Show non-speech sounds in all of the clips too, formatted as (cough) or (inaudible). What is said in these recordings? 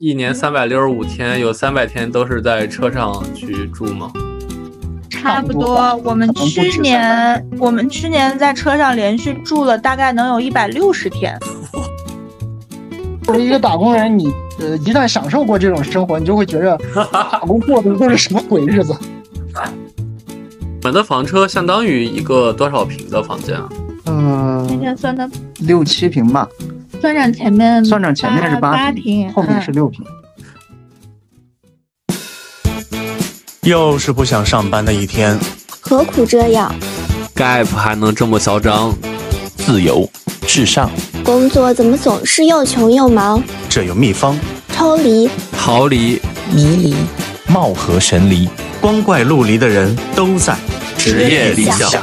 一年三百六十五天，有三百天都是在车上去住吗？差不多。我们去年，我们去年在车上连续住了大概能有一百六十天。作为一个打工人，你呃一旦享受过这种生活，你就会觉着 (laughs) 打工过的都是什么鬼日子。我们的房车相当于一个多少平的房间啊？嗯，今天算的六七平吧。算上前面，算上前面是八平，后面是六平。又是不想上班的一天，何苦这样？Gap 还能这么嚣张？自由至上，工作怎么总是又穷又忙？这有秘方：抽离、逃离、迷离、貌合神离，光怪陆离的人都在职业理想。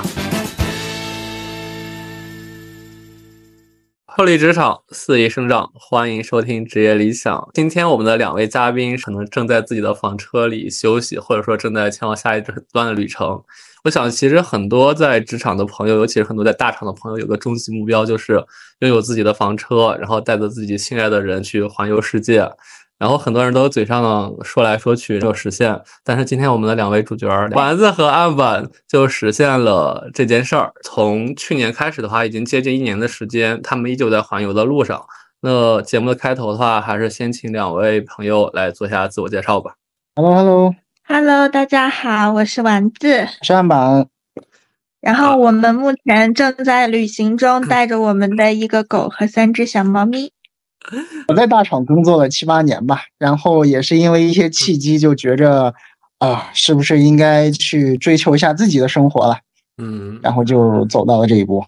脱离职场，肆意生长，欢迎收听职业理想。今天我们的两位嘉宾可能正在自己的房车里休息，或者说正在前往下一段的旅程。我想，其实很多在职场的朋友，尤其是很多在大厂的朋友，有个终极目标就是拥有自己的房车，然后带着自己心爱的人去环游世界。然后很多人都嘴上说来说去没有实现，但是今天我们的两位主角丸子和案板就实现了这件事儿。从去年开始的话，已经接近一年的时间，他们依旧在环游的路上。那节目的开头的话，还是先请两位朋友来做下自我介绍吧。Hello，Hello，Hello，大家好，我是丸子，是案板。然后我们目前正在旅行中，(clears throat) 带着我们的一个狗和三只小猫咪。我在大厂工作了七八年吧，然后也是因为一些契机，就觉着啊，是不是应该去追求一下自己的生活了？嗯，然后就走到了这一步。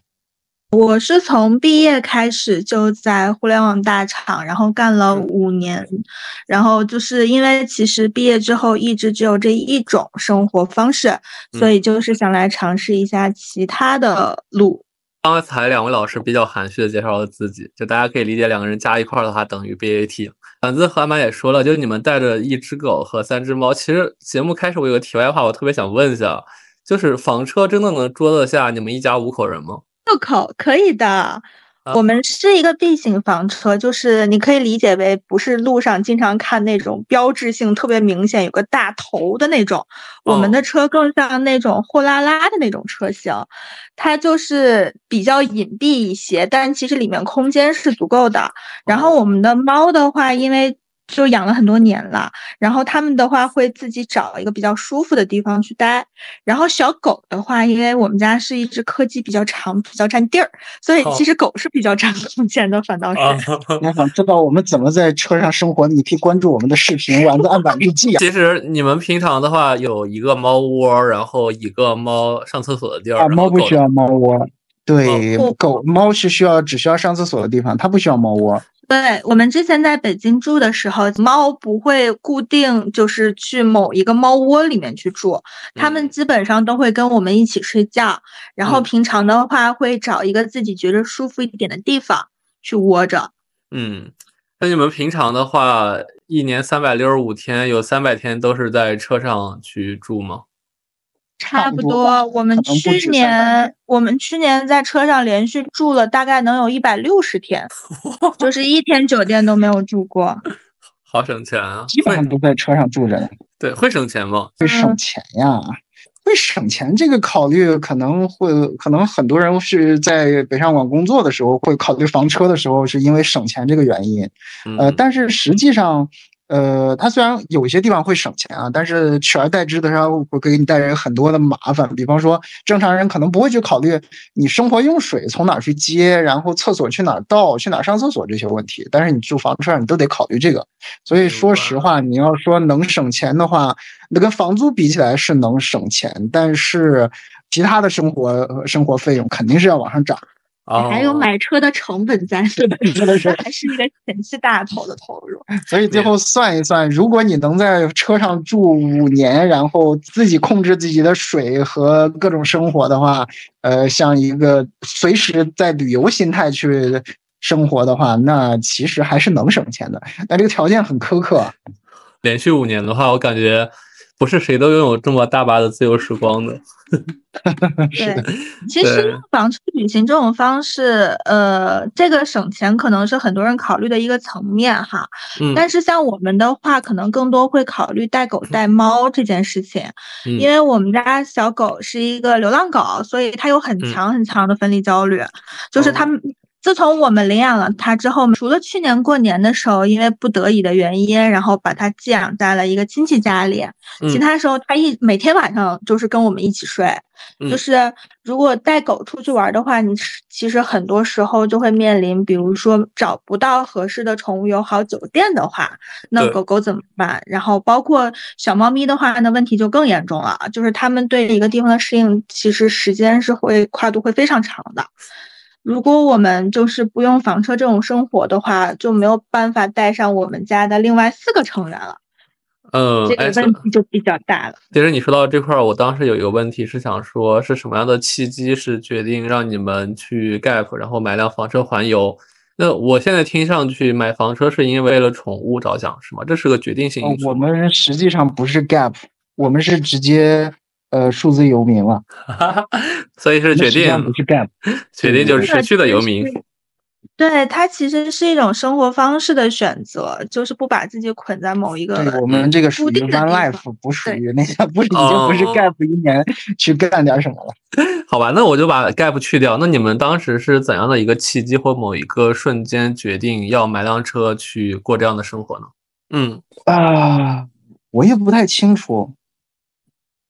我是从毕业开始就在互联网大厂，然后干了五年，然后就是因为其实毕业之后一直只有这一种生活方式，所以就是想来尝试一下其他的路。刚才两位老师比较含蓄的介绍了自己，就大家可以理解两个人加一块的话等于 BAT。反子和阿满也说了，就你们带着一只狗和三只猫。其实节目开始我有个题外话，我特别想问一下，就是房车真的能装得下你们一家五口人吗？六口可以的。我们是一个 B 型房车，就是你可以理解为不是路上经常看那种标志性特别明显有个大头的那种，我们的车更像那种货拉拉的那种车型，它就是比较隐蔽一些，但其实里面空间是足够的。然后我们的猫的话，因为就养了很多年了，然后他们的话会自己找一个比较舒服的地方去待。然后小狗的话，因为我们家是一只柯基，比较长，比较占地儿，所以其实狗是比较占空间的。反倒是，(laughs) 你想知道我们怎么在车上生活，你可以关注我们的视频《丸子案板日记》啊。(laughs) 其实你们平常的话有一个猫窝，然后一个猫上厕所的地儿。啊，猫不需要猫窝。对，狗猫是需要只需要上厕所的地方，它不需要猫窝。对我们之前在北京住的时候，猫不会固定就是去某一个猫窝里面去住，它们基本上都会跟我们一起睡觉。然后平常的话，会找一个自己觉得舒服一点的地方去窝着。嗯，那你们平常的话，一年三百六十五天，有三百天都是在车上去住吗？差不多，我们去年我们去年在车上连续住了大概能有一百六十天，(laughs) 就是一天酒店都没有住过，(laughs) 好省钱啊！基本上都在车上住着呢。对，会省钱吗？会省钱呀，会省钱。这个考虑可能会，可能很多人是在北上广工作的时候会考虑房车的时候，是因为省钱这个原因。呃，但是实际上。呃，它虽然有些地方会省钱啊，但是取而代之的它会给你带来很多的麻烦。比方说，正常人可能不会去考虑你生活用水从哪去接，然后厕所去哪倒，去哪上厕所这些问题。但是你住房车，你都得考虑这个。所以说实话，你要说能省钱的话，那跟房租比起来是能省钱，但是其他的生活生活费用肯定是要往上涨。还有买车的成本在，是的，是的，是，还是一个前期大头的投入。所以最后算一算，如果你能在车上住五年，然后自己控制自己的水和各种生活的话，呃，像一个随时在旅游心态去生活的话，那其实还是能省钱的。但这个条件很苛刻。连续五年的话，我感觉不是谁都拥有这么大把的自由时光的。(laughs) 对，(laughs) 其实房车旅行这种方式，呃，这个省钱可能是很多人考虑的一个层面哈。嗯。但是像我们的话，可能更多会考虑带狗带猫这件事情，因为我们家小狗是一个流浪狗，所以它有很强很强的分离焦虑，就是它们。自从我们领养了它之后，除了去年过年的时候，因为不得已的原因，然后把它寄养在了一个亲戚家里，其他时候它一每天晚上就是跟我们一起睡。就是如果带狗出去玩的话，你其实很多时候就会面临，比如说找不到合适的宠物友好酒店的话，那狗狗怎么办？然后包括小猫咪的话，那问题就更严重了，就是它们对一个地方的适应，其实时间是会跨度会非常长的。如果我们就是不用房车这种生活的话，就没有办法带上我们家的另外四个成员了。嗯，这个问题就比较大了。其实你说到这块儿，我当时有一个问题是想说，是什么样的契机是决定让你们去 Gap，然后买辆房车环游？那我现在听上去买房车是因为了宠物着想，是吗？这是个决定性因素。我们实际上不是 Gap，我们是直接。呃，数字游民了，(laughs) 所以是决定不是 gap，决定就是持续的游民。对，它其实是一种生活方式的选择，就是不把自己捆在某一个。我们这个属于 one life，不属于那些，不 (laughs) 已经不是 gap 一年去干点什么了。(laughs) 好吧，那我就把 gap 去掉。那你们当时是怎样的一个契机或某一个瞬间决定要买辆车去过这样的生活呢？嗯啊，我也不太清楚。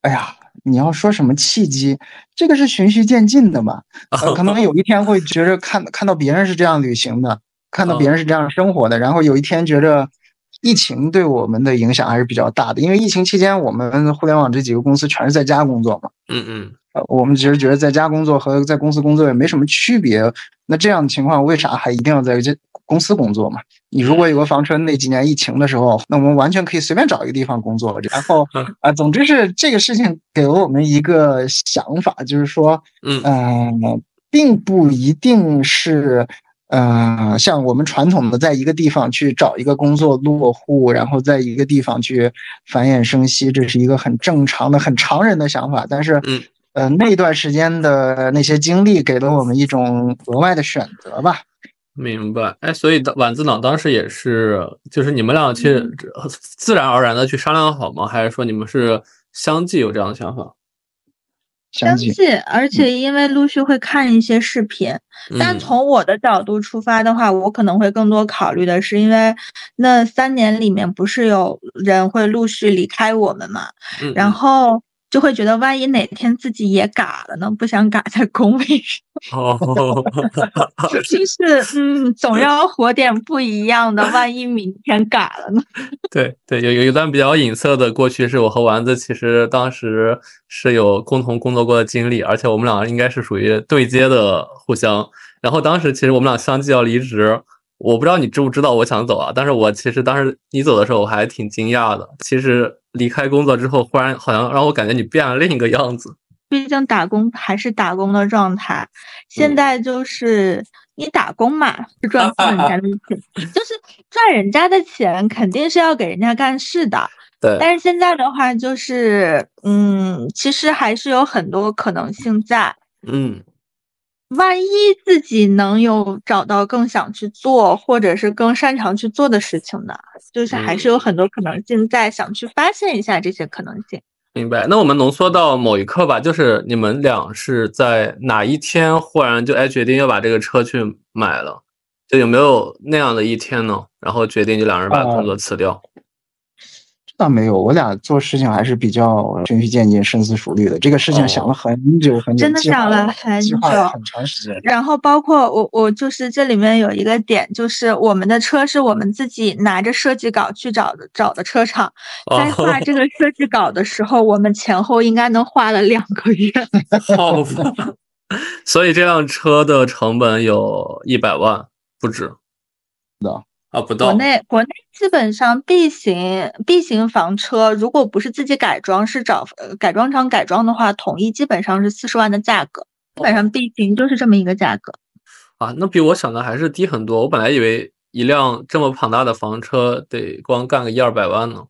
哎呀。你要说什么契机？这个是循序渐进的嘛？(laughs) 可能有一天会觉着看看到别人是这样旅行的，看到别人是这样生活的，然后有一天觉着疫情对我们的影响还是比较大的。因为疫情期间，我们互联网这几个公司全是在家工作嘛。嗯嗯。呃，我们其实觉得在家工作和在公司工作也没什么区别。那这样的情况，为啥还一定要在这？公司工作嘛，你如果有个房车，那几年疫情的时候，那我们完全可以随便找一个地方工作。然后啊，总之是这个事情给了我们一个想法，就是说，嗯，并不一定是，嗯，像我们传统的在一个地方去找一个工作落户，然后在一个地方去繁衍生息，这是一个很正常的、很常人的想法。但是，呃，那段时间的那些经历给了我们一种额外的选择吧。明白，哎，所以晚自党当时也是，就是你们俩其实自然而然的去商量好吗？还是说你们是相继有这样的想法？相继，而且因为陆续会看一些视频，但从我的角度出发的话，我可能会更多考虑的是，因为那三年里面不是有人会陆续离开我们嘛，然后。就会觉得，万一哪天自己也嘎了呢？不想嘎在工位上。哦，(laughs) 就是嗯，总要活点不一样的。万一明天嘎了呢？(laughs) 对对，有有一段比较隐色的过去，是我和丸子其实当时是有共同工作过的经历，而且我们俩应该是属于对接的互相。然后当时其实我们俩相继要离职。我不知道你知不知道我想走啊，但是我其实当时你走的时候我还挺惊讶的。其实离开工作之后，忽然好像让我感觉你变了另一个样子。毕竟打工还是打工的状态，现在就是你打工嘛，是赚人家的钱，(laughs) 就是赚人家的钱，肯定是要给人家干事的。对。但是现在的话，就是嗯，其实还是有很多可能性在。嗯。万一自己能有找到更想去做，或者是更擅长去做的事情呢？就是还是有很多可能性在，想去发现一下这些可能性。明白。那我们浓缩到某一刻吧，就是你们俩是在哪一天忽然就哎决定要把这个车去买了？就有没有那样的一天呢？然后决定就两人把工作辞掉。倒没有，我俩做事情还是比较循序渐进、深思熟虑的。这个事情想了很久很久，真的想了很久，很长时间。然后包括我，我就是这里面有一个点，就是我们的车是我们自己拿着设计稿去找的，找的车厂。在画这个设计稿的时候，我们前后应该能画了两个月。(laughs) 好所以这辆车的成本有一百万不止。的。啊，不到。国内国内基本上 B 型 B 型房车，如果不是自己改装，是找改装厂改装的话，统一基本上是四十万的价格。基本上 B 型就是这么一个价格。啊，那比我想的还是低很多。我本来以为一辆这么庞大的房车得光干个一二百万呢。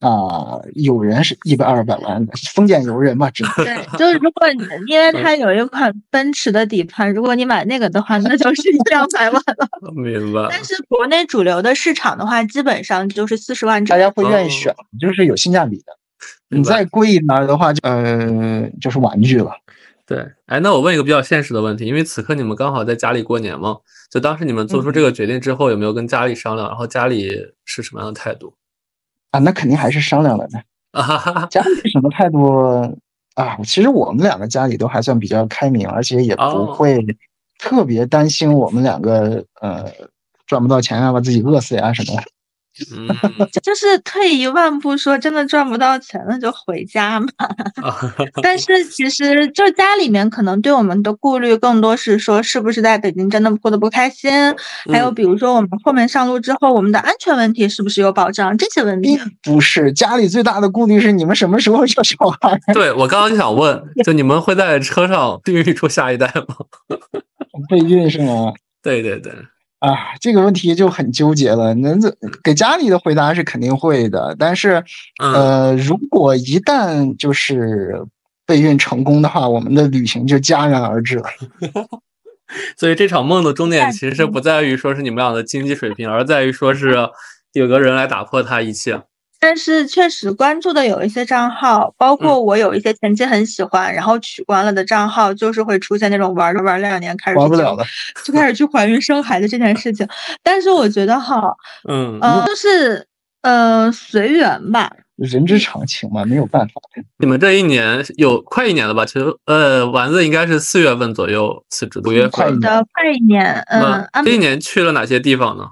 啊，有人是一百二百万的，丰俭由人嘛，只能对，(laughs) 就是如果你因为它有一款奔驰的底盘，如果你买那个的话，那就是一两百万了。(laughs) 明白。但是国内主流的市场的话，基本上就是四十万，大家会愿意选，就是有性价比的。你再贵一点的话，就呃，就是玩具了。对，哎，那我问一个比较现实的问题，因为此刻你们刚好在家里过年嘛，就当时你们做出这个决定之后，有没有跟家里商量？然后家里是什么样的态度？啊，那肯定还是商量了的。(laughs) 啊，家里什么态度啊？其实我们两个家里都还算比较开明，而且也不会特别担心我们两个呃赚不到钱啊，把自己饿死呀什么的。嗯，(laughs) 就是退一万步说，真的赚不到钱了就回家嘛。(laughs) 但是其实就家里面可能对我们的顾虑更多是说，是不是在北京真的过得不开心？还有比如说我们后面上路之后，我们的安全问题是不是有保障？这些问题不是家里最大的顾虑是你们什么时候要小孩？对我刚刚就想问，(laughs) 就你们会在车上孕育出下一代吗？备孕是吗？对对对。啊，这个问题就很纠结了。那这给家里的回答是肯定会的，但是，呃，如果一旦就是备孕成功的话，我们的旅行就戛然而止了。(laughs) 所以这场梦的终点其实不在于说是你们俩的经济水平，而在于说是有个人来打破它一切。但是确实关注的有一些账号，包括我有一些前期很喜欢，然后取关了的账号，就是会出现那种玩着玩两年开始玩不了了，(laughs) 就开始去怀孕生孩子这件事情。但是我觉得哈，(laughs) 嗯就是呃随缘吧，人之常情嘛，没有办法。你们这一年有快一年了吧？其实呃，丸子应该是四月份左右辞职，五月份的快一年。嗯，这一年去了哪些地方呢？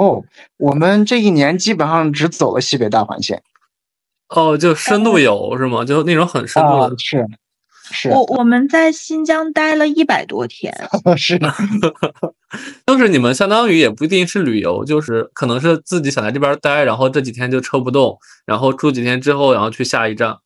哦，我们这一年基本上只走了西北大环线。哦，就深度游是吗？就那种很深度的。是是。我我们在新疆待了一百多天。(laughs) 是的。(laughs) 就是你们相当于也不一定是旅游，就是可能是自己想在这边待，然后这几天就撤不动，然后住几天之后，然后去下一站。啊，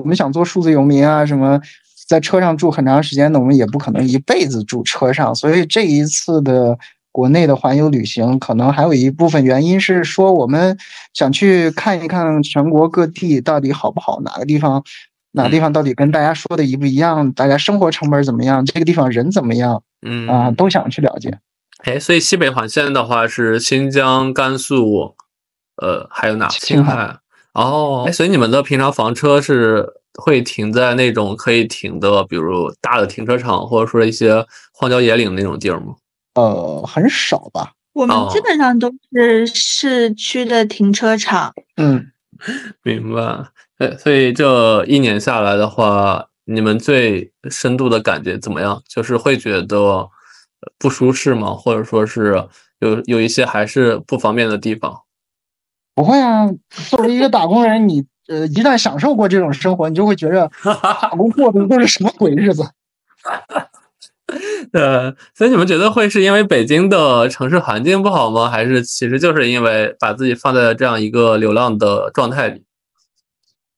我们想做数字游民啊，什么在车上住很长时间的，我们也不可能一辈子住车上，所以这一次的。国内的环游旅行，可能还有一部分原因是说，我们想去看一看全国各地到底好不好，哪个地方，哪个地方到底跟大家说的一不一样，大家生活成本怎么样，这个地方人怎么样，嗯啊，都想去了解。哎，所以西北环线的话是新疆、甘肃，呃，还有哪？青海。哦，哎，所以你们的平常房车是会停在那种可以停的，比如大的停车场，或者说一些荒郊野岭那种地儿吗？呃，很少吧。我们基本上都是市区的停车场。嗯，(laughs) 明白。呃，所以这一年下来的话，你们最深度的感觉怎么样？就是会觉得不舒适吗？或者说是有有一些还是不方便的地方？不会啊。作为一个打工人，你呃一旦享受过这种生活，你就会觉着 (laughs) 打工过的都是什么鬼日子。(laughs) 呃，所以你们觉得会是因为北京的城市环境不好吗？还是其实就是因为把自己放在这样一个流浪的状态里？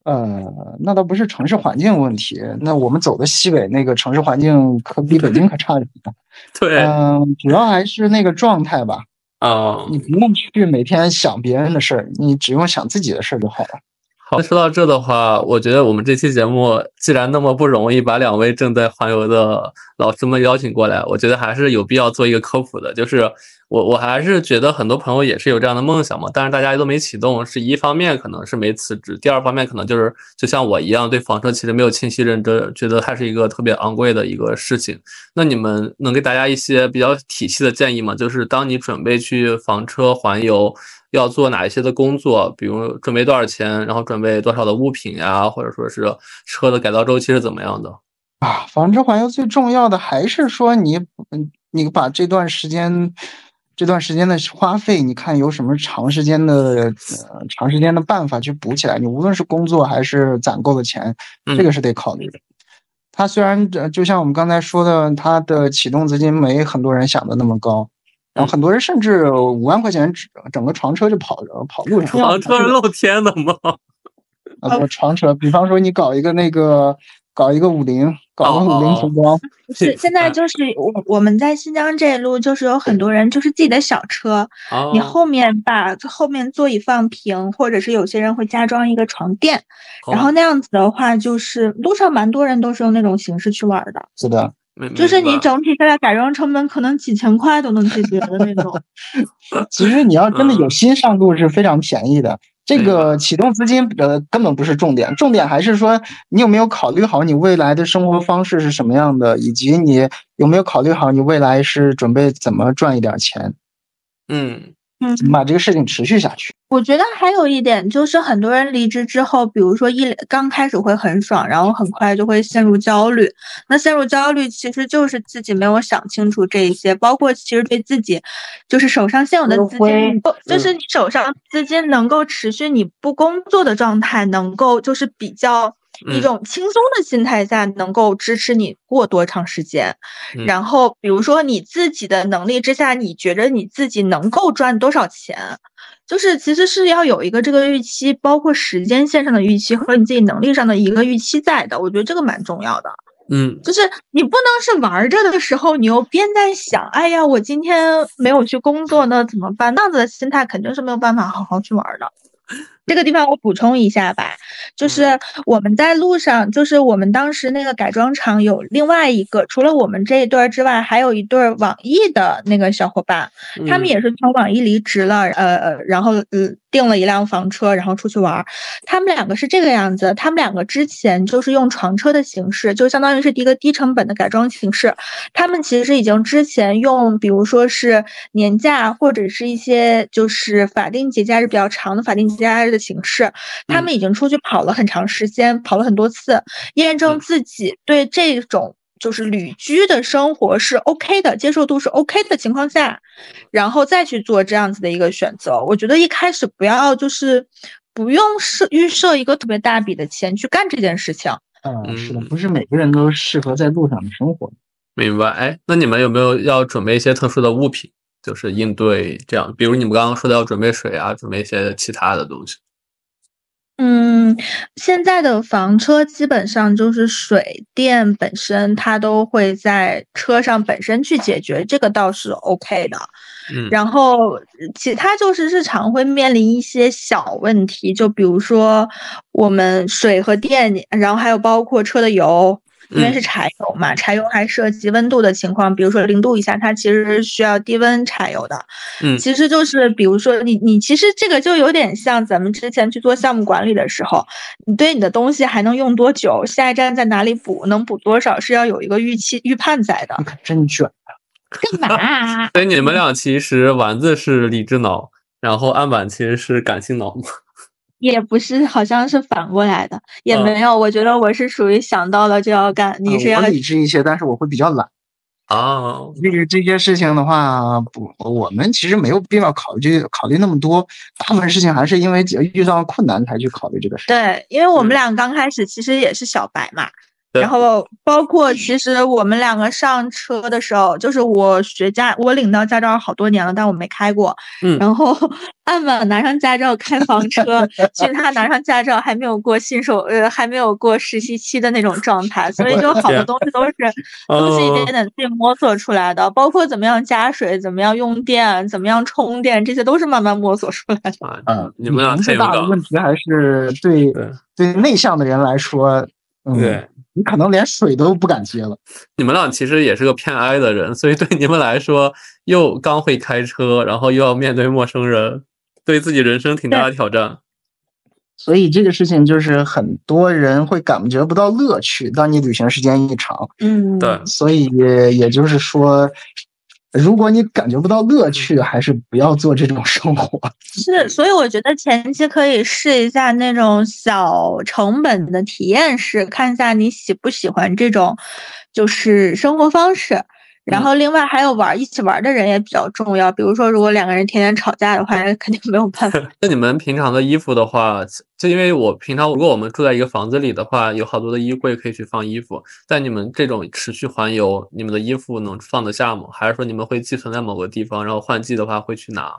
呃，那倒不是城市环境问题。那我们走的西北那个城市环境可比北京可差着呢。对，嗯，主要还是那个状态吧。啊，你不用去每天想别人的事儿，你只用想自己的事儿就好了。好，说到这的话，我觉得我们这期节目既然那么不容易把两位正在环游的老师们邀请过来，我觉得还是有必要做一个科普的，就是。我我还是觉得很多朋友也是有这样的梦想嘛，但是大家都没启动，是一方面可能是没辞职，第二方面可能就是就像我一样对房车其实没有清晰认知，觉得它是一个特别昂贵的一个事情。那你们能给大家一些比较体系的建议吗？就是当你准备去房车环游，要做哪一些的工作，比如准备多少钱，然后准备多少的物品呀，或者说是车的改造周期是怎么样的？啊，房车环游最重要的还是说你嗯，你把这段时间。这段时间的花费，你看有什么长时间的呃长时间的办法去补起来？你无论是工作还是攒够的钱，这个是得考虑的。它虽然就像我们刚才说的，它的启动资金没很多人想的那么高，然后很多人甚至五万块钱整个床车就跑着跑路上。床车是露天的吗？啊，不，床车，比方说你搞一个那个。搞一个五菱，搞个五菱宏光。是现在就是我我们在新疆这一路，就是有很多人就是自己的小车，你后面把后面座椅放平，或者是有些人会加装一个床垫，然后那样子的话，就是路上蛮多人都是用那种形式去玩的。是的。就是你整体下来改装成本可能几千块都能解决的那种。(laughs) 其实你要真的有心上路是非常便宜的，这个启动资金呃根本不是重点，重点还是说你有没有考虑好你未来的生活方式是什么样的，以及你有没有考虑好你未来是准备怎么赚一点钱。嗯。嗯，把这个事情持续下去。我觉得还有一点就是，很多人离职之后，比如说一刚开始会很爽，然后很快就会陷入焦虑。那陷入焦虑其实就是自己没有想清楚这一些，包括其实对自己，就是手上现有的资金，就是你手上资金能够持续你不工作的状态，能够就是比较。一种轻松的心态下，能够支持你过多长时间。然后，比如说你自己的能力之下，你觉得你自己能够赚多少钱，就是其实是要有一个这个预期，包括时间线上的预期和你自己能力上的一个预期在的。我觉得这个蛮重要的。嗯，就是你不能是玩着的时候，你又边在想，哎呀，我今天没有去工作，那怎么办？那样子的心态肯定是没有办法好好去玩的。这个地方我补充一下吧，就是我们在路上，就是我们当时那个改装厂有另外一个，除了我们这一对儿之外，还有一对网易的那个小伙伴，他们也是从网易离职了，呃呃，然后呃。订了一辆房车，然后出去玩。他们两个是这个样子，他们两个之前就是用床车的形式，就相当于是一个低成本的改装形式。他们其实已经之前用，比如说是年假或者是一些就是法定节假日比较长的法定节假日的形式，他们已经出去跑了很长时间，跑了很多次，验证自己对这种。就是旅居的生活是 OK 的，接受度是 OK 的情况下，然后再去做这样子的一个选择。我觉得一开始不要就是不用设预设一个特别大笔的钱去干这件事情。嗯，是的，不是每个人都适合在路上的生活。明白。哎，那你们有没有要准备一些特殊的物品，就是应对这样？比如你们刚刚说的要准备水啊，准备一些其他的东西。嗯，现在的房车基本上就是水电本身，它都会在车上本身去解决，这个倒是 OK 的。嗯，然后其他就是日常会面临一些小问题，就比如说我们水和电，然后还有包括车的油。因为是柴油嘛，柴油还涉及温度的情况，比如说零度以下，它其实是需要低温柴油的。嗯，其实就是比如说你你其实这个就有点像咱们之前去做项目管理的时候，你对你的东西还能用多久，下一站在哪里补，能补多少，是要有一个预期预判在的。你可真卷啊！干嘛？(laughs) 所以你们俩其实丸子是理智脑，然后案板其实是感性脑。也不是，好像是反过来的，也没有。我觉得我是属于想到了就要干，你是要理智一些，但是我会比较懒啊。这个这些事情的话，不，我们其实没有必要考虑考虑那么多。大部分事情还是因为遇到困难才去考虑这个事。对，因为我们俩刚开始其实也是小白嘛。然后包括其实我们两个上车的时候，就是我学驾，我领到驾照好多年了，但我没开过。嗯。然后 (laughs) 按稳拿上驾照开房车，(laughs) 其实他拿上驾照还没有过新手，呃，还没有过实习期的那种状态，所以就好多东西都是 (laughs) 都是一点点自己摸索出来的，包括怎么样加水，怎么样用电，怎么样充电，这些都是慢慢摸索出来的。嗯，你们俩最大的问题还是对对内向的人来说，对。你可能连水都不敢接了。你们俩其实也是个偏 I 的人，所以对你们来说，又刚会开车，然后又要面对陌生人，对自己人生挺大的挑战。所以这个事情就是很多人会感觉不到乐趣。当你旅行时间一长，嗯，对，所以也就是说。如果你感觉不到乐趣，还是不要做这种生活。是，所以我觉得前期可以试一下那种小成本的体验式，看一下你喜不喜欢这种，就是生活方式。然后，另外还有玩一起玩的人也比较重要。比如说，如果两个人天天吵架的话，肯定没有办法。那你们平常的衣服的话，就因为我平常如果我们住在一个房子里的话，有好多的衣柜可以去放衣服。但你们这种持续环游，你们的衣服能放得下吗？还是说你们会寄存在某个地方，然后换季的话会去拿？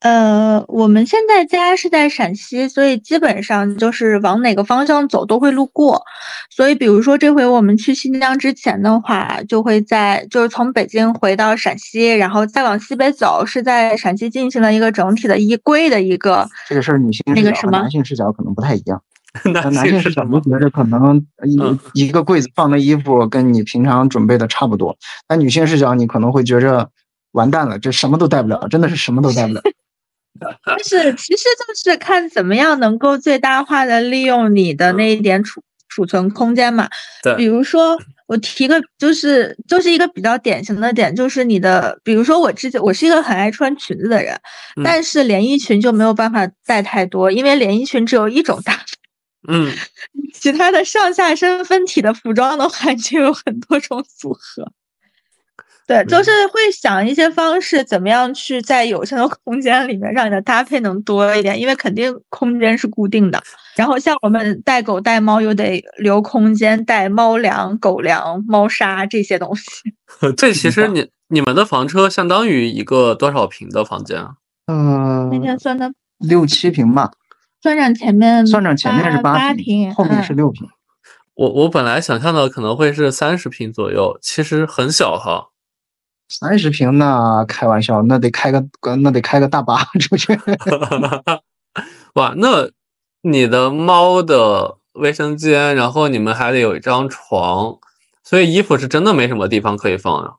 呃，我们现在家是在陕西，所以基本上就是往哪个方向走都会路过。所以，比如说这回我们去新疆之前的话，就会在就是从北京回到陕西，然后再往西北走，是在陕西进行了一个整体的衣柜的一个这个事儿，女性那个什么男性视角可能不太一样。(laughs) 男男性视角就觉得可能一一个柜子放的衣服跟你平常准备的差不多，但女性视角你可能会觉着完蛋了，这什么都带不了，真的是什么都带不了。(laughs) 就是其实就是看怎么样能够最大化的利用你的那一点储储存空间嘛。对，比如说我提个就是就是一个比较典型的点，就是你的，比如说我之前我是一个很爱穿裙子的人，但是连衣裙就没有办法带太多，因为连衣裙只有一种搭法。嗯，其他的上下身分体的服装的话，就有很多种组合。对，就是会想一些方式，怎么样去在有限的空间里面让你的搭配能多一点，因为肯定空间是固定的。然后像我们带狗带猫，又得留空间带猫粮、狗粮、猫砂这些东西。(laughs) 这其实你你们的房车相当于一个多少平的房间啊？嗯，那天算的六七平吧。算上前面，算上前面是八平，后面是六平。我我本来想象的可能会是三十平左右，其实很小哈。三十平那开玩笑，那得开个那得开个大巴出去。(laughs) 哇，那你的猫的卫生间，然后你们还得有一张床，所以衣服是真的没什么地方可以放呀。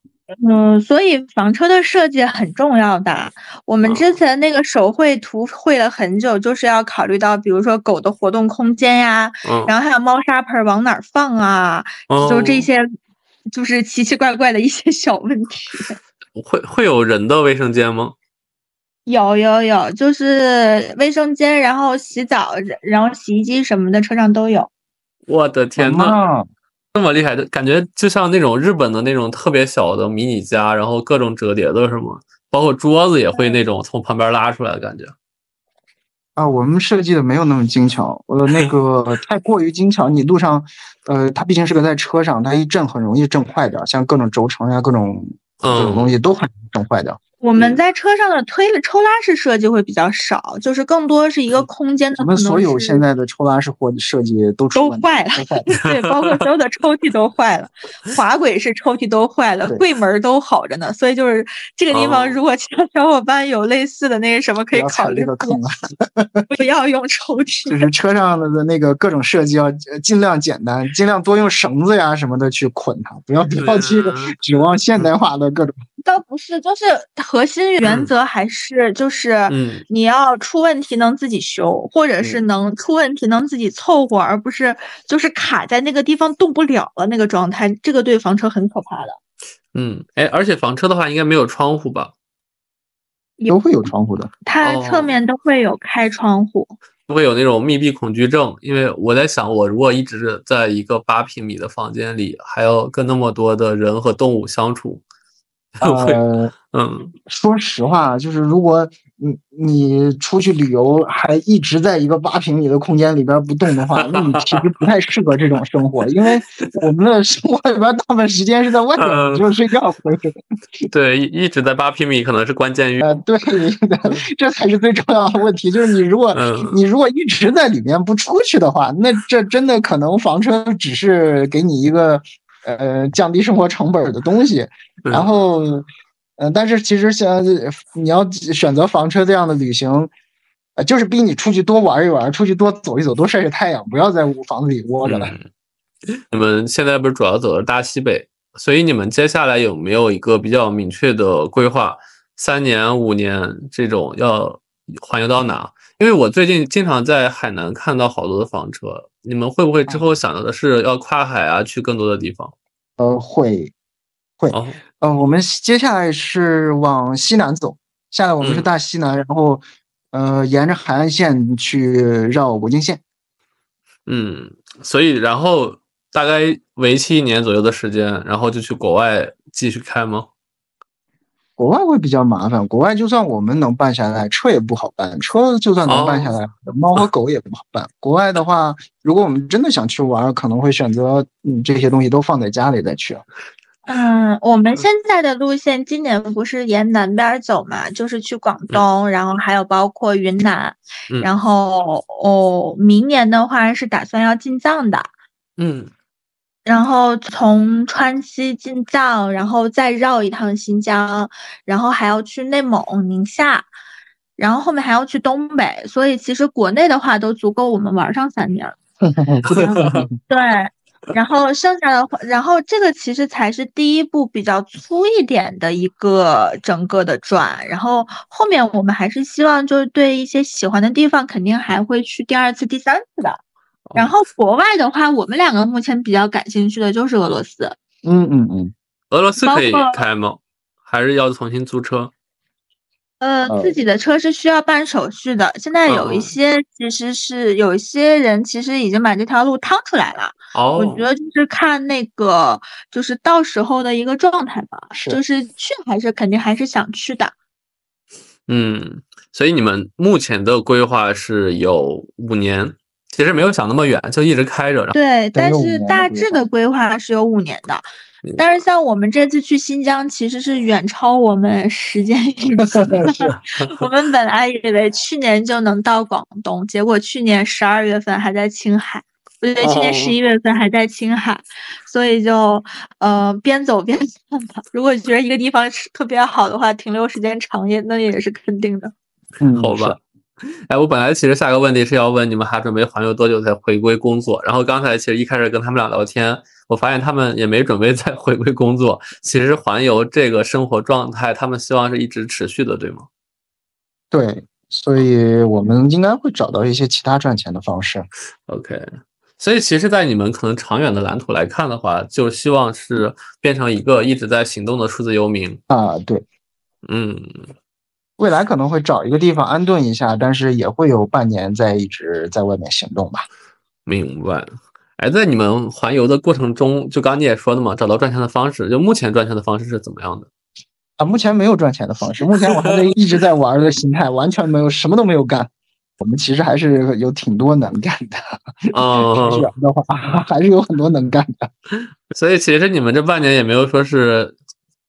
嗯，所以房车的设计很重要的。我们之前那个手绘图绘了很久，就是要考虑到，比如说狗的活动空间呀，然后还有猫砂盆往哪儿放啊，就这些。就是奇奇怪怪的一些小问题，(laughs) 会会有人的卫生间吗？有有有，就是卫生间，然后洗澡，然后洗衣机什么的，车上都有。我的天呐，这么厉害的感觉，就像那种日本的那种特别小的迷你家，然后各种折叠的是吗？包括桌子也会那种从旁边拉出来的感觉。啊，我们设计的没有那么精巧，呃，那 (laughs) 个太过于精巧，你路上，呃，它毕竟是个在车上，它一震很容易震坏掉，像各种轴承呀，各种这种东西都很容易震坏掉。我们在车上的推抽拉式设计会比较少，就是更多是一个空间的。我们所有现在的抽拉式或设计都都坏了，对，包括所有的抽屉都坏了，滑轨式抽屉都坏了，柜门都好着呢。所以就是这个地方，如果 (laughs) 其他小伙伴有类似的那个什么，可以考虑个坑啊，不要用抽屉。就是车上的那个各种设计要尽量简单，尽量多用绳子呀什么的去捆它，不要不要去指望现代化的各种。倒不是，就是核心原则还是就是，你要出问题能自己修，或者是能出问题能自己凑合，而不是就是卡在那个地方动不了了那个状态，这个对房车很可怕的。嗯，哎，而且房车的话应该没有窗户吧？都会有窗户的，它侧面都会有开窗户，都会有那种密闭恐惧症。因为我在想，我如果一直在一个八平米的房间里，还要跟那么多的人和动物相处。(laughs) 呃，嗯，说实话，就是如果你你出去旅游还一直在一个八平米的空间里边不动的话，那你其实不太适合这种生活，因为我们的生活里边大部分时间是在外面，就是睡觉。(laughs) 对，一直在八平米可能是关键。呃，对，这才是最重要的问题。就是你如果你如果一直在里面不出去的话，那这真的可能房车只是给你一个。呃，降低生活成本的东西，然后，呃，但是其实像你要选择房车这样的旅行，呃，就是逼你出去多玩一玩，出去多走一走，多晒晒太阳，不要在屋房子里窝着了。你们现在不是主要走的大西北，所以你们接下来有没有一个比较明确的规划？三年、五年这种要环游到哪？因为我最近经常在海南看到好多的房车。你们会不会之后想到的是要跨海啊，去更多的地方？呃，会，会。呃，我们接下来是往西南走，下来我们是大西南，然后呃，沿着海岸线去绕国境线。嗯，所以然后大概为期一年左右的时间，然后就去国外继续开吗？国外会比较麻烦，国外就算我们能办下来，车也不好办。车就算能办下来，猫和狗也不好办。国外的话，如果我们真的想去玩，可能会选择嗯这些东西都放在家里再去。嗯，我们现在的路线今年不是沿南边走嘛，就是去广东，然后还有包括云南，然后哦，明年的话是打算要进藏的，嗯，然后从川西进藏，然后再绕一趟新疆，然后还要去内蒙、宁夏，然后后面还要去东北，所以其实国内的话都足够我们玩上三年。(laughs) 对。然后剩下的话，然后这个其实才是第一步比较粗一点的一个整个的转，然后后面我们还是希望就是对一些喜欢的地方，肯定还会去第二次、第三次的。然后国外的话，我们两个目前比较感兴趣的就是俄罗斯。嗯嗯嗯，俄罗斯可以开吗？还是要重新租车？呃，自己的车是需要办手续的。现在有一些其实是有一些人其实已经把这条路趟出来了。哦，我觉得就是看那个，就是到时候的一个状态吧。是，就是去还是肯定还是想去的。嗯，所以你们目前的规划是有五年，其实没有想那么远，就一直开着。对，但是大致的规划是有五年的。但是像我们这次去新疆，其实是远超我们时间预期的。(laughs) (laughs) 我们本来以为去年就能到广东，结果去年十二月份还在青海，不对，去年十一月份还在青海，所以就呃边走边看吧。如果觉得一个地方是特别好的话，停留时间长也那也是肯定的。嗯，好吧。哎，我本来其实下个问题是要问你们还准备环游多久才回归工作，然后刚才其实一开始跟他们俩聊天。我发现他们也没准备再回归工作。其实环游这个生活状态，他们希望是一直持续的，对吗？对，所以我们应该会找到一些其他赚钱的方式。OK，所以其实，在你们可能长远的蓝图来看的话，就希望是变成一个一直在行动的数字游民啊。对，嗯，未来可能会找一个地方安顿一下，但是也会有半年在一直在外面行动吧。明白。哎，在你们环游的过程中，就刚你也说的嘛，找到赚钱的方式，就目前赚钱的方式是怎么样的？啊，目前没有赚钱的方式，目前我还在一直在玩的心态，完全没有什么都没有干。我们其实还是有挺多能干的，哦，(laughs) 选的话 (laughs) 还是有很多能干的。(laughs) 所以其实你们这半年也没有说是。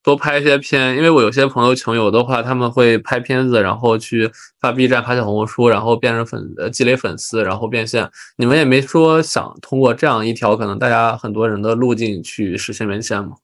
多拍一些片，因为我有些朋友穷游的话，他们会拍片子，然后去发 B 站、发小红书，然后变成粉呃积累粉丝，然后变现。你们也没说想通过这样一条可能大家很多人的路径去实现变现吗？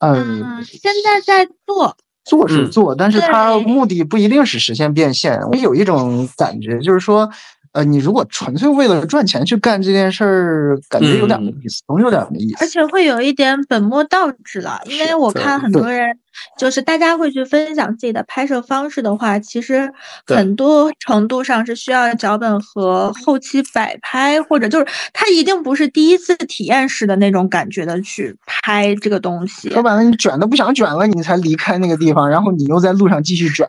嗯，现在在做，做是做，但是它目的不一定是实现变现。我有一种感觉，就是说。呃，你如果纯粹为了赚钱去干这件事儿，感觉有点没意思，总有点没意思，而且会有一点本末倒置了。因为我看很多人，就是大家会去分享自己的拍摄方式的话，其实很多程度上是需要脚本和后期摆拍，或者就是他一定不是第一次体验式的那种感觉的去拍这个东西。说白了，你卷都不想卷了，你才离开那个地方，然后你又在路上继续卷。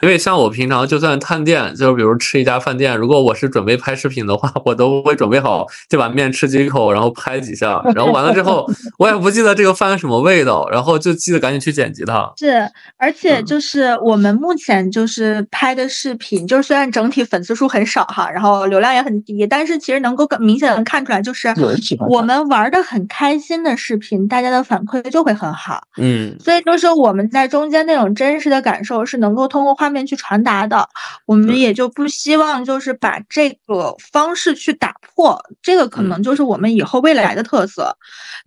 因为像我平常就算探店，就是比如吃一家饭店，如果我是准备拍视频的话，我都会准备好这碗面吃几口，然后拍几下，然后完了之后 (laughs) 我也不记得这个饭什么味道，然后就记得赶紧去剪辑它。是，而且就是我们目前就是拍的视频，就是虽然整体粉丝数很少哈，然后流量也很低，但是其实能够明显的看出来，就是我们玩的很开心的视频，大家的反馈就会很好。嗯，所以就是我们在中间那种真实的感受是能够通过画。面去传达的，我们也就不希望就是把这个方式去打破，这个可能就是我们以后未来的特色。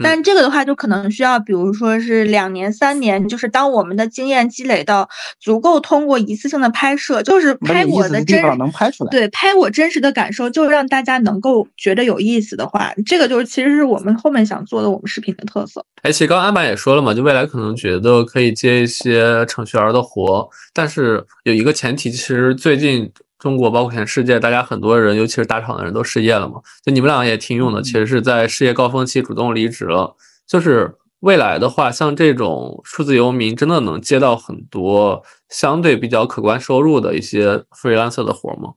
但这个的话，就可能需要，比如说是两年、三年，就是当我们的经验积累到足够，通过一次性的拍摄，就是拍我的真能拍出来，对，拍我真实的感受，就让大家能够觉得有意思的话，这个就是其实是我们后面想做的我们视频的特色。哎，其实刚刚安板也说了嘛，就未来可能觉得可以接一些程序员的活，但是。有一个前提，其实最近中国包括全世界，大家很多人，尤其是大厂的人都失业了嘛。就你们两个也挺勇的，其实是在事业高峰期主动离职了。就是未来的话，像这种数字游民，真的能接到很多相对比较可观收入的一些 freelancer 的活吗？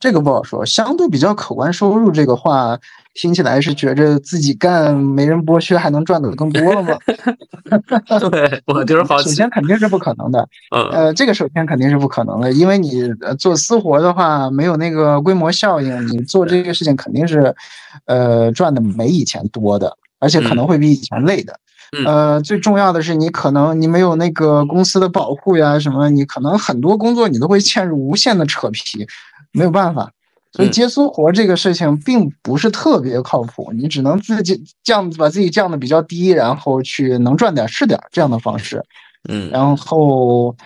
这个不好说，相对比较可观收入这个话，听起来是觉着自己干没人剥削，还能赚的更多了吗？(laughs) 对我就是好。(laughs) 首先肯定是不可能的，呃，这个首先肯定是不可能的，因为你做私活的话，没有那个规模效应，你做这个事情肯定是，呃，赚的没以前多的。而且可能会比以前累的。呃，最重要的是，你可能你没有那个公司的保护呀，什么，你可能很多工作你都会陷入无限的扯皮，没有办法。所以接私活这个事情并不是特别靠谱，你只能自己降把自己降的比较低，然后去能赚点是点这样的方式。嗯，然后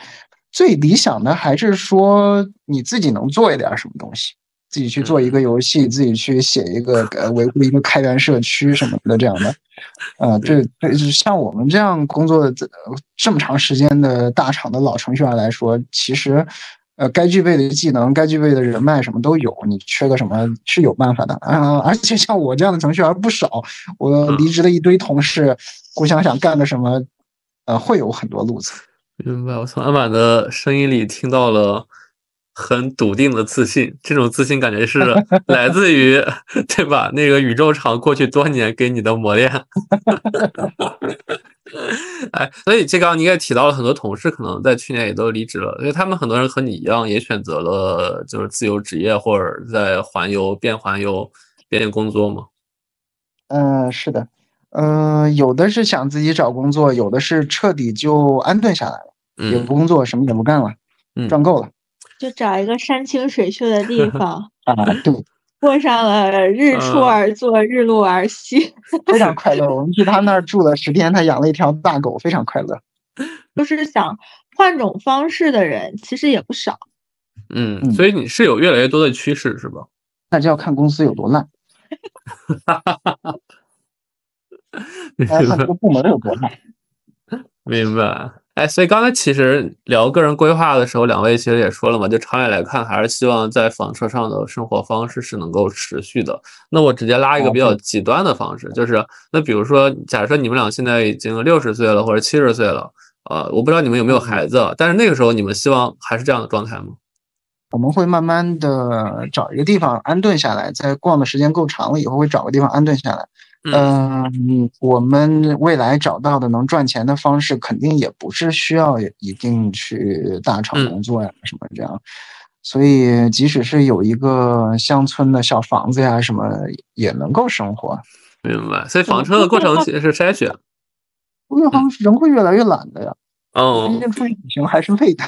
最理想的还是说你自己能做一点什么东西。自己去做一个游戏，自己去写一个呃维护一个开源社区什么的这样的，啊，这这像我们这样工作的这这么长时间的大厂的老程序员来说，其实呃该具备的技能、该具备的人脉什么都有，你缺个什么是有办法的啊！而且像我这样的程序员不少，我离职的一堆同事互相想干个什么，呃，会有很多路子。明白，我从安满的声音里听到了。很笃定的自信，这种自信感觉是 (laughs) 来自于，对吧？那个宇宙场过去多年给你的磨练。(laughs) (laughs) 哎，所以这刚你也提到了很多同事可能在去年也都离职了，因为他们很多人和你一样也选择了就是自由职业或者在环游边环游边境工作吗？嗯，是的，嗯，有的是想自己找工作，有的是彻底就安顿下来了，也不工作，什么也不干了，赚够了。就找一个山清水秀的地方 (laughs) 啊，对，过上了日出而作，日落而息，(laughs) 非常快乐。我们去他那儿住了十天，他养了一条大狗，非常快乐。就是想换种方式的人，其实也不少。嗯，所以你是有越来越多的趋势，是吧？那就要看公司有多烂。(laughs) 哈哈哈哈看这个部门有多烂。明白。哎，所以刚才其实聊个人规划的时候，两位其实也说了嘛，就长远来看，还是希望在房车上的生活方式是能够持续的。那我直接拉一个比较极端的方式，就是那比如说，假设你们俩现在已经六十岁了或者七十岁了，呃，我不知道你们有没有孩子，但是那个时候你们希望还是这样的状态吗？我们会慢慢的找一个地方安顿下来，在逛的时间够长了以后，会找个地方安顿下来。嗯，我们未来找到的能赚钱的方式，肯定也不是需要一定去大厂工作呀什么这样。所以，即使是有一个乡村的小房子呀什么，也能够生活。明白。所以，房车的过程其实是筛选。我觉得人会越来越懒的呀。哦。毕竟出去旅行还是累的。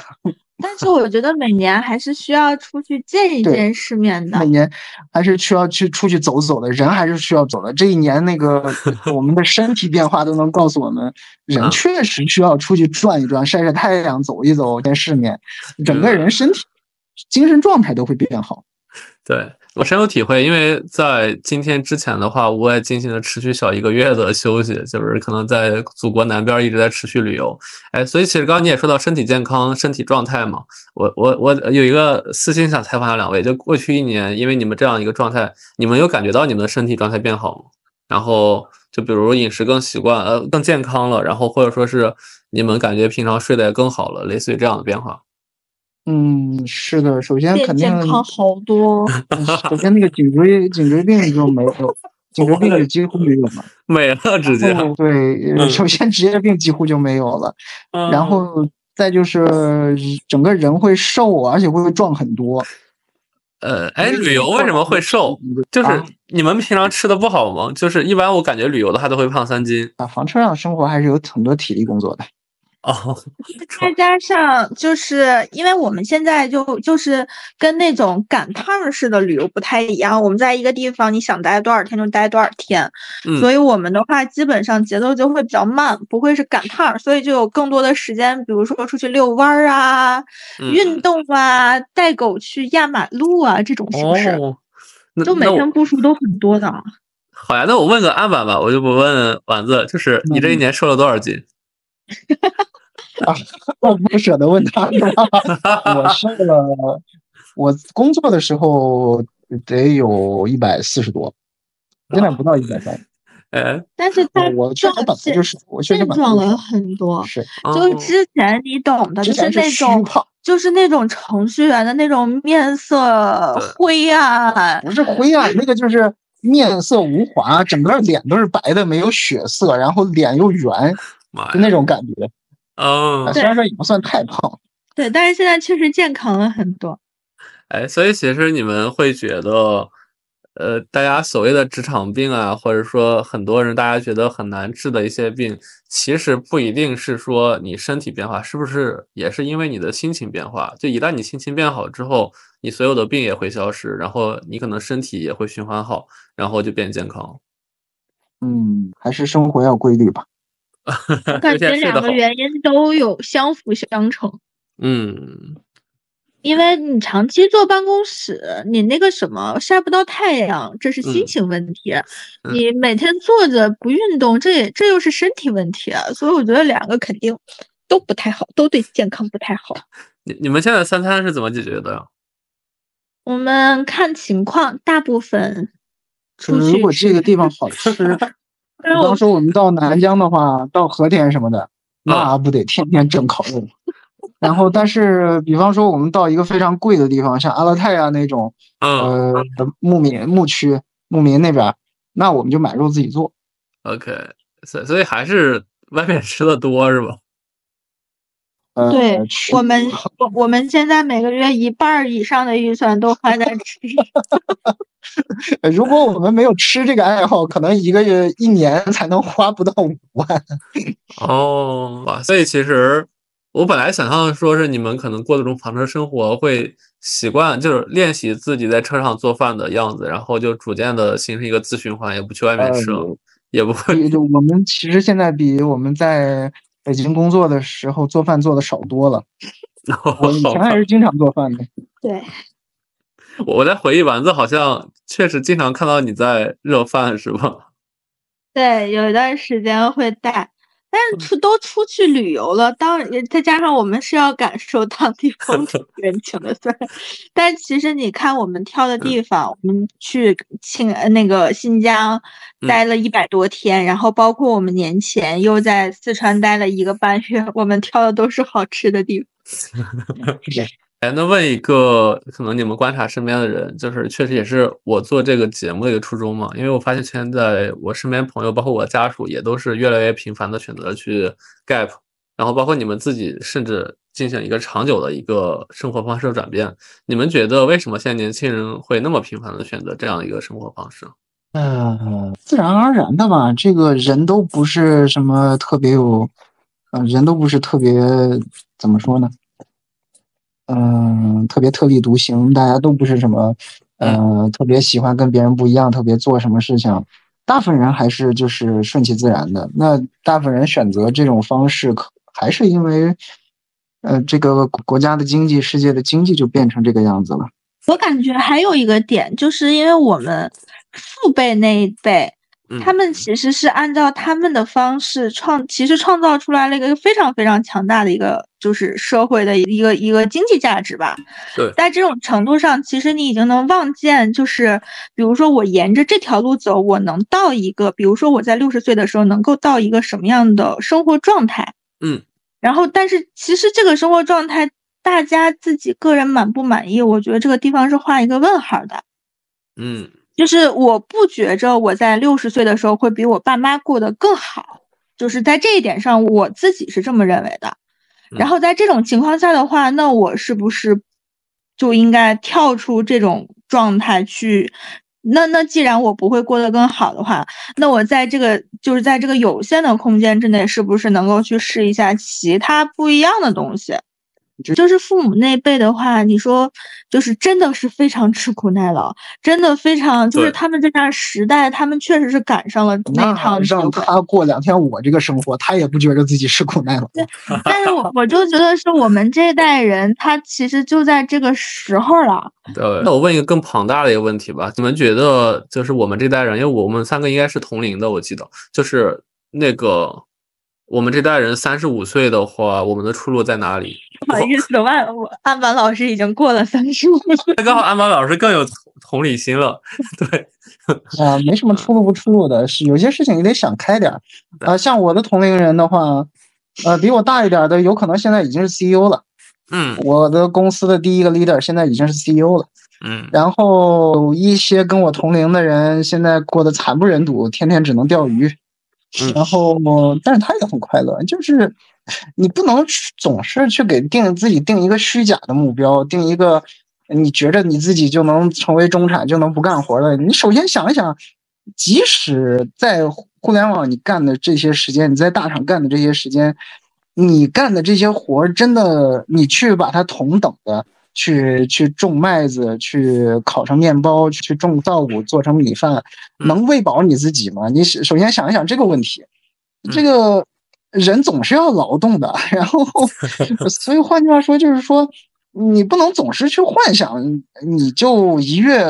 但是我觉得每年还是需要出去见一见世面的。每年还是需要去出去走走的，人还是需要走的。这一年那个 (laughs) 我们的身体变化都能告诉我们，人确实需要出去转一转、晒晒太阳、走一走、见世面，整个人身体、精神状态都会变好。对。我深有体会，因为在今天之前的话，我也进行了持续小一个月的休息，就是可能在祖国南边一直在持续旅游。哎，所以其实刚刚你也说到身体健康、身体状态嘛，我我我有一个私心想采访下两位，就过去一年，因为你们这样一个状态，你们有感觉到你们的身体状态变好吗？然后就比如饮食更习惯，呃，更健康了，然后或者说是你们感觉平常睡得也更好了，类似于这样的变化。嗯，是的，首先肯定健康好多。首先那个颈椎颈椎病就没有，颈椎病就几乎没有了，(laughs) 没了直接。对，首先职业病几乎就没有了，然后再就是整个人会瘦，而且会壮很多。呃，哎，旅游为什么会瘦？就是你们平常吃的不好吗？就是一般我感觉旅游的话都会胖三斤。啊，房车上生活还是有很多体力工作的。哦，(laughs) 再加上就是因为我们现在就就是跟那种赶趟式的旅游不太一样，我们在一个地方你想待多少天就待多少天，所以我们的话基本上节奏就会比较慢，不会是赶趟，所以就有更多的时间，比如说出去遛弯儿啊、运动啊、带狗去压马路啊这种形式，就每天步数都很多的。好呀，那我问个案板吧，我就不问丸子，就是你这一年瘦了多少斤？啊，我不舍得问他。(laughs) 我瘦了，我工作的时候得有一百四十多，现在不到一百三。(laughs) 哎，但是他我确实本来就是，我确实壮了很多。是，就之前你懂的，就是那种，就是那种程序员的那种面色灰暗。不是灰暗，那个就是面色无华，整个脸都是白的，没有血色，然后脸又圆，就那种感觉。哦，虽然说也不算太胖，对，但是现在确实健康了很多。哎，所以其实你们会觉得，呃，大家所谓的职场病啊，或者说很多人大家觉得很难治的一些病，其实不一定是说你身体变化，是不是也是因为你的心情变化？就一旦你心情变好之后，你所有的病也会消失，然后你可能身体也会循环好，然后就变健康。嗯，还是生活要规律吧。(laughs) 我感觉两个原因都有相辅相成。嗯。因为你长期坐办公室，你那个什么晒不到太阳，这是心情问题；你每天坐着不运动，这也这又是身体问题啊。所以我觉得两个肯定都不太好，都对健康不太好。你你们现在三餐是怎么解决的呀？我们看情况，大部分出去。如果这个地方好吃，(laughs) 比方说我们到南疆的话，到和田什么的，那不得天天蒸烤肉。然后，但是，比方说，我们到一个非常贵的地方，像阿勒泰啊那种，呃，牧民牧区、牧民那边，那我们就买肉自己做。OK，所所以还是外面吃的多是吧？对，我们我我们现在每个月一半以上的预算都花在吃。(laughs) (laughs) 如果我们没有吃这个爱好，可能一个月、一年 (laughs) 才能花不到五万。哦，哇，所以其实。我本来想象说是你们可能过这种房车生活会习惯，就是练习自己在车上做饭的样子，然后就逐渐的形成一个自循环，也不去外面吃了，也不会。就我们其实现在比我们在北京工作的时候做饭做的少多了。(laughs) 我以前还是经常做饭的。对，我在回忆丸子好像确实经常看到你在热饭，是吧？(laughs) 对，有一段时间会带。但是出都出去旅游了，当然再加上我们是要感受当地风土 (laughs) 人情的，虽然，但其实你看我们挑的地方，我们去青那个新疆待了一百多天，然后包括我们年前又在四川待了一个半月，我们挑的都是好吃的地方。(laughs) 哎，那问一个，可能你们观察身边的人，就是确实也是我做这个节目的一个初衷嘛。因为我发现现在我身边朋友，包括我家属，也都是越来越频繁的选择去 gap，然后包括你们自己，甚至进行一个长久的一个生活方式的转变。你们觉得为什么现在年轻人会那么频繁的选择这样一个生活方式？嗯，自然而然的吧。这个人都不是什么特别有，嗯，人都不是特别怎么说呢？嗯，特别特立独行，大家都不是什么，呃，特别喜欢跟别人不一样，特别做什么事情，大部分人还是就是顺其自然的。那大部分人选择这种方式，可还是因为，呃，这个国家的经济、世界的经济就变成这个样子了。我感觉还有一个点，就是因为我们父辈那一辈。他们其实是按照他们的方式创，其实创造出来了一个非常非常强大的一个，就是社会的一个一个经济价值吧。对，在这种程度上，其实你已经能望见，就是比如说我沿着这条路走，我能到一个，比如说我在六十岁的时候能够到一个什么样的生活状态。嗯，然后，但是其实这个生活状态，大家自己个人满不满意，我觉得这个地方是画一个问号的。嗯。就是我不觉着我在六十岁的时候会比我爸妈过得更好，就是在这一点上，我自己是这么认为的。然后在这种情况下的话，那我是不是就应该跳出这种状态去？那那既然我不会过得更好的话，那我在这个就是在这个有限的空间之内，是不是能够去试一下其他不一样的东西？就是父母那辈的话，你说就是真的是非常吃苦耐劳，真的非常就是他们这样时代，他们确实是赶上了那趟。让他 (laughs) 过两天我这个生活，他也不觉得自己吃苦耐劳。对 (laughs) 但是我我就觉得是我们这代人，他其实就在这个时候了。对，那我问一个更庞大的一个问题吧，你们觉得就是我们这代人，因为我们三个应该是同龄的，我记得就是那个。我们这代人三十五岁的话，我们的出路在哪里？不好意思，万我安板老师已经过了三十五岁，(laughs) 刚好安板老师更有同理心了。(laughs) 对，啊，没什么出路不出路的，是有些事情你得想开点儿啊。像我的同龄人的话，呃，比我大一点的，有可能现在已经是 CEO 了。嗯，我的公司的第一个 leader 现在已经是 CEO 了。嗯，然后一些跟我同龄的人，现在过得惨不忍睹，天天只能钓鱼。然后，但是他也很快乐。就是你不能总是去给定自己定一个虚假的目标，定一个你觉着你自己就能成为中产，就能不干活了？你首先想一想，即使在互联网你干的这些时间，你在大厂干的这些时间，你干的这些活真的，你去把它同等的去去种麦子，去烤成面包，去种稻谷做成米饭，能喂饱你自己吗？你首先想一想这个问题，这个。人总是要劳动的，然后，(laughs) 所以换句话说，就是说，你不能总是去幻想，你就一跃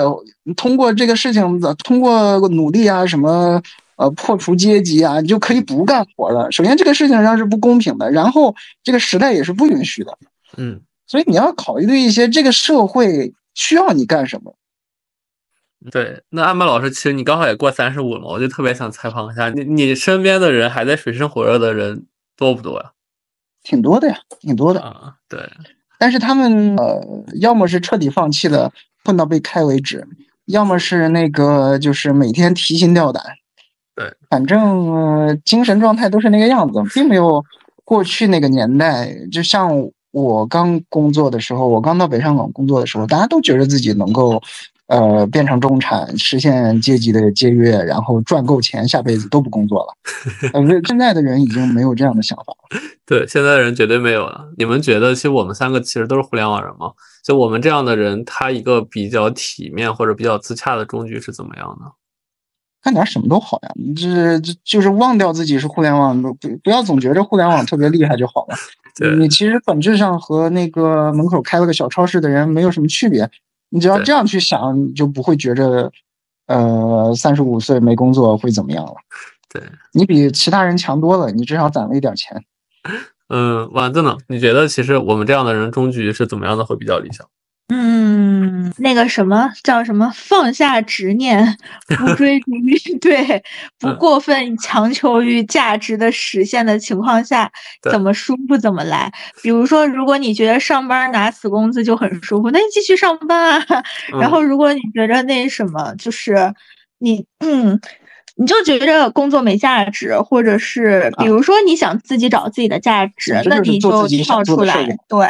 通过这个事情，通过努力啊，什么呃破除阶级啊，你就可以不干活了。首先，这个事情上是不公平的，然后这个时代也是不允许的。嗯，所以你要考虑一些这个社会需要你干什么。对，那阿曼老师，其实你刚好也过三十五了，我就特别想采访一下你，你身边的人还在水深火热的人多不多呀？挺多的呀，挺多的啊。对，但是他们呃，要么是彻底放弃了，混到被开为止；要么是那个就是每天提心吊胆。对，反正精神状态都是那个样子，并没有过去那个年代。就像我刚工作的时候，我刚到北上广工作的时候，大家都觉得自己能够。呃，变成中产，实现阶级的节约，然后赚够钱，下辈子都不工作了。(laughs) 呃，现在的人已经没有这样的想法了。对，现在的人绝对没有了。你们觉得，其实我们三个其实都是互联网人吗？就我们这样的人，他一个比较体面或者比较自洽的中局是怎么样的？干点什么都好呀，你这这就是忘掉自己是互联网，不不要总觉着互联网特别厉害就好了。你其实本质上和那个门口开了个小超市的人没有什么区别。你只要这样去想，你就不会觉着，呃，三十五岁没工作会怎么样了。对你比其他人强多了，你至少攒了一点钱。嗯，丸子呢？你觉得其实我们这样的人终局是怎么样的会比较理想？嗯，那个什么叫什么？放下执念，不追逐于 (laughs) 对，不过分强求于价值的实现的情况下，怎么舒服怎么来。比如说，如果你觉得上班拿死工资就很舒服，那你继续上班啊。然后，如果你觉得那什么，就是你嗯，你就觉着工作没价值，或者是比如说你想自己找自己的价值，那你就跳出来，对。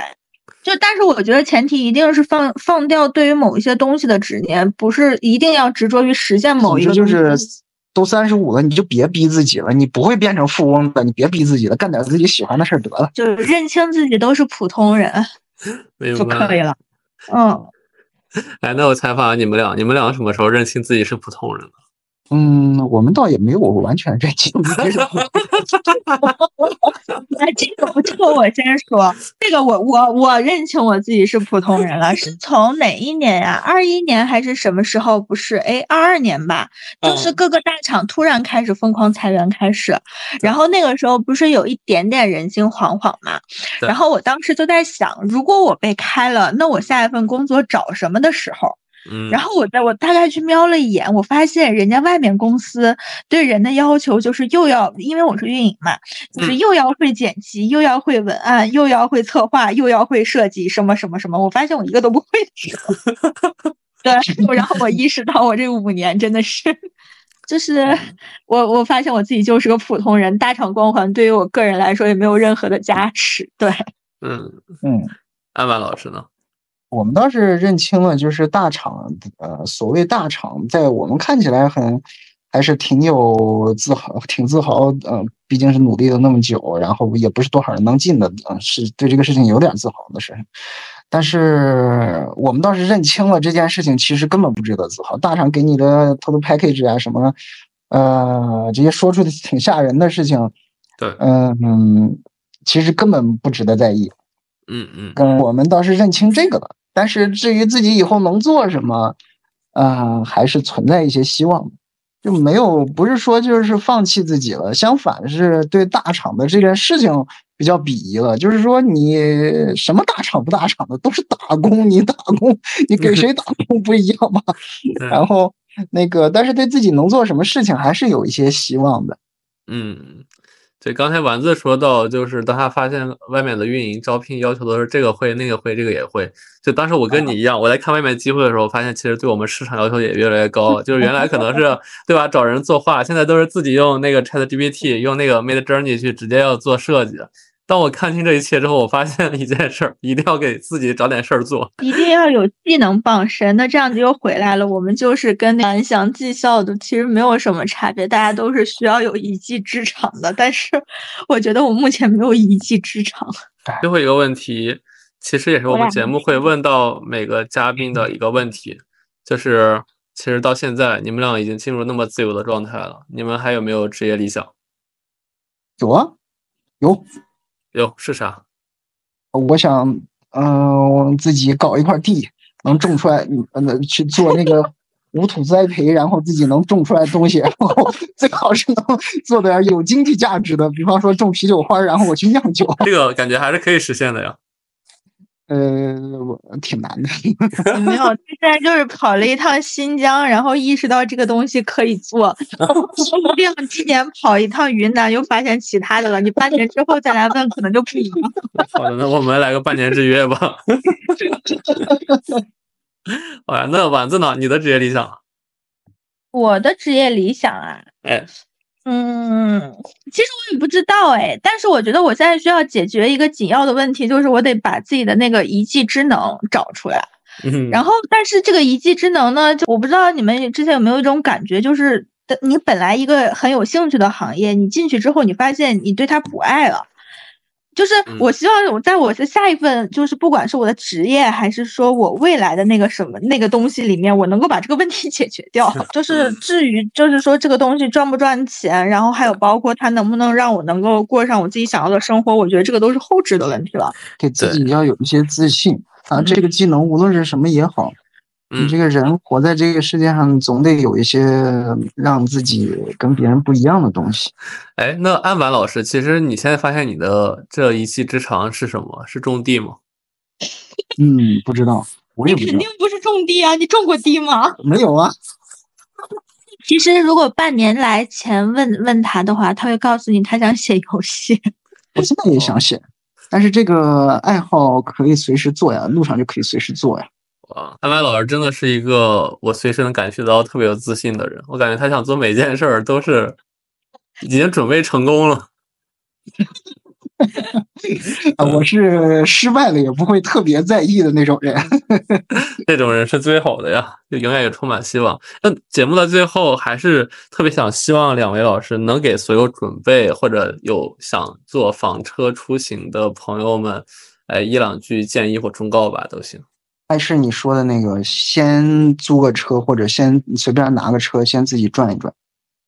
就但是我觉得前提一定是放放掉对于某一些东西的执念，不是一定要执着于实现某一个。就是都三十五了，你就别逼自己了，你不会变成富翁的，你别逼自己了，干点自己喜欢的事儿得了。就是认清自己都是普通人就可以了。嗯。哎，那我采访你们俩，你们俩什么时候认清自己是普通人了？嗯，我们倒也没有完全认清。(laughs) (laughs) 哎，这个这个我先说，这个我我我认清我自己是普通人了，是从哪一年呀？二一年还是什么时候？不是，哎，二二年吧，就是各个大厂突然开始疯狂裁员开始，然后那个时候不是有一点点人心惶惶嘛？然后我当时就在想，如果我被开了，那我下一份工作找什么的时候？然后我在我大概去瞄了一眼，我发现人家外面公司对人的要求就是又要，因为我是运营嘛，就是又要会剪辑，又要会文案，又要会策划，又要会设计，什么什么什么。我发现我一个都不会。(laughs) 对，然后我意识到我这五年真的是，就是我我发现我自己就是个普通人，大厂光环对于我个人来说也没有任何的加持。对，嗯嗯，安曼老师呢？我们倒是认清了，就是大厂，呃，所谓大厂，在我们看起来很，还是挺有自豪，挺自豪，呃，毕竟是努力了那么久，然后也不是多少人能进的，呃，是对这个事情有点自豪的事。但是我们倒是认清了这件事情，其实根本不值得自豪。大厂给你的 total package 啊，什么，呃，这些说出的挺吓人的事情，对，嗯嗯，其实根本不值得在意。嗯嗯，跟我们倒是认清这个了，但是至于自己以后能做什么，啊，还是存在一些希望，就没有不是说就是放弃自己了，相反是对大厂的这件事情比较鄙夷了。就是说你什么大厂不大厂的都是打工，你打工 (laughs) 你给谁打工不一样吗？(laughs) 然后那个，但是对自己能做什么事情还是有一些希望的。嗯。对，刚才丸子说到，就是当他发现外面的运营招聘要求都是这个会那个会，这个也会。就当时我跟你一样，我在看外面机会的时候，发现其实对我们市场要求也越来越高。就是原来可能是 (laughs) 对吧，找人作画，现在都是自己用那个 Chat GPT，用那个 Mid Journey 去直接要做设计。当我看清这一切之后，我发现了一件事儿，一定要给自己找点事儿做，一定要有技能傍身。那这样子又回来了，我们就是跟蓝翔技校的其实没有什么差别，大家都是需要有一技之长的。但是 (laughs) 我觉得我目前没有一技之长。最后一个问题，其实也是我们节目会问到每个嘉宾的一个问题，就是其实到现在你们俩已经进入那么自由的状态了，你们还有没有职业理想？有啊，有。有是啥？我想，嗯，自己搞一块地，能种出来，嗯，去做那个无土栽培，然后自己能种出来东西，然后最好是能做点有经济价值的，比方说种啤酒花，然后我去酿酒。这个感觉还是可以实现的呀。呃，我挺难的。没有，现在就是跑了一趟新疆，然后意识到这个东西可以做。(laughs) 说不定今年跑一趟云南，又发现其他的了。你半年之后再来问，可能就不一样。(laughs) 好的，那我们来个半年之约吧。(laughs) 好呀，那丸子呢？你的职业理想？我的职业理想啊？哎。嗯，其实我也不知道哎，但是我觉得我现在需要解决一个紧要的问题，就是我得把自己的那个一技之能找出来。嗯，然后，但是这个一技之能呢，就我不知道你们之前有没有一种感觉，就是你本来一个很有兴趣的行业，你进去之后，你发现你对它不爱了。就是我希望我在我的下一份，就是不管是我的职业，还是说我未来的那个什么那个东西里面，我能够把这个问题 (laughs) 解决掉。就是至于就是说这个东西赚不赚钱，然后还有包括它能不能让我能够过上我自己想要的生活，我觉得这个都是后置的问题了。给自己要有一些自信啊，这个技能无论是什么也好。你这个人活在这个世界上，总得有一些让自己跟别人不一样的东西。哎，那安婉老师，其实你现在发现你的这一技之长是什么？是种地吗？(laughs) 嗯，不知道，我也不知道。肯定不是种地啊！你种过地吗？(laughs) 没有啊。(laughs) 其实，如果半年来前问问他的话，他会告诉你他想写游戏。我现在也想写，但是这个爱好可以随时做呀，路上就可以随时做呀。哇，安白老师真的是一个我随时能感觉到特别有自信的人。我感觉他想做每件事儿都是已经准备成功了。(laughs) 啊，我是失败了也不会特别在意的那种人。(laughs) 这种人是最好的呀，就永远也充满希望。那节目的最后，还是特别想希望两位老师能给所有准备或者有想做房车出行的朋友们，哎，一两句建议或忠告吧，都行。还是你说的那个，先租个车，或者先随便拿个车，先自己转一转。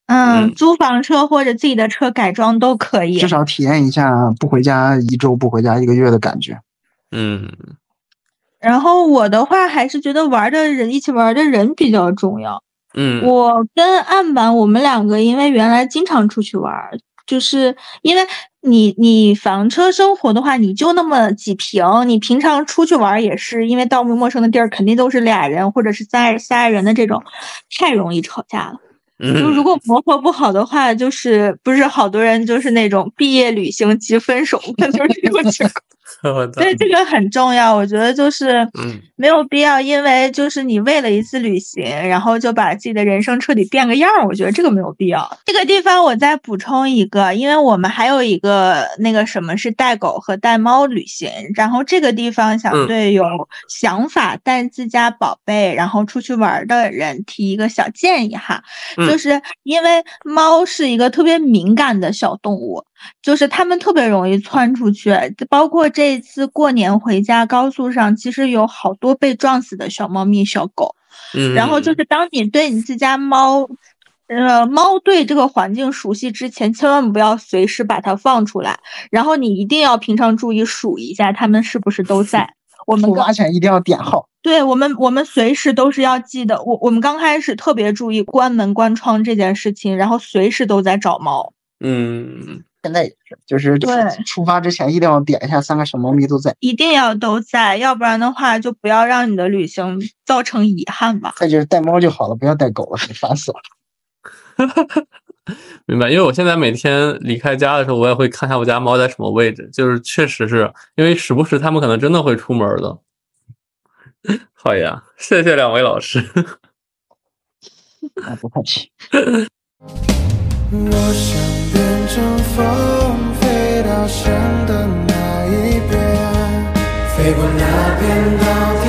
嗯，租房车或者自己的车改装都可以，至少体验一下不回家一周、不回家一个月的感觉。嗯。然后我的话还是觉得玩的人一起玩的人比较重要。嗯。我跟案板我们两个因为原来经常出去玩，就是因为。你你房车生活的话，你就那么几平，你平常出去玩也是，因为到陌生的地儿，肯定都是俩人或者是三三人的这种，太容易吵架了。就如果磨合不好的话，就是不是好多人就是那种毕业旅行即分手，就是这种情况。(laughs) 所以这个很重要，我觉得就是没有必要，因为就是你为了一次旅行，然后就把自己的人生彻底变个样儿。我觉得这个没有必要。这个地方我再补充一个，因为我们还有一个那个什么是带狗和带猫旅行，然后这个地方想对有想法带自家宝贝然后出去玩的人提一个小建议哈，就是因为猫是一个特别敏感的小动物。就是它们特别容易窜出去，包括这次过年回家，高速上其实有好多被撞死的小猫咪、小狗。嗯，然后就是当你对你自家猫，呃，猫对这个环境熟悉之前，千万不要随时把它放出来。然后你一定要平常注意数一下它们是不是都在。我们出发前一定要点号。对我们，我们随时都是要记得。我我们刚开始特别注意关门关窗这件事情，然后随时都在找猫。嗯。现在也是，就是对出发之前一定要点一下三个小猫咪都在，一定要都在，要不然的话就不要让你的旅行造成遗憾吧。再就是带猫就好了，不要带狗了，烦死了。(laughs) (laughs) 明白，因为我现在每天离开家的时候，我也会看一下我家猫在什么位置，就是确实是因为时不时它们可能真的会出门的。(laughs) 好呀，谢谢两位老师。不客气。(laughs) 我想变成风，飞到山的那一边，飞过那片稻田。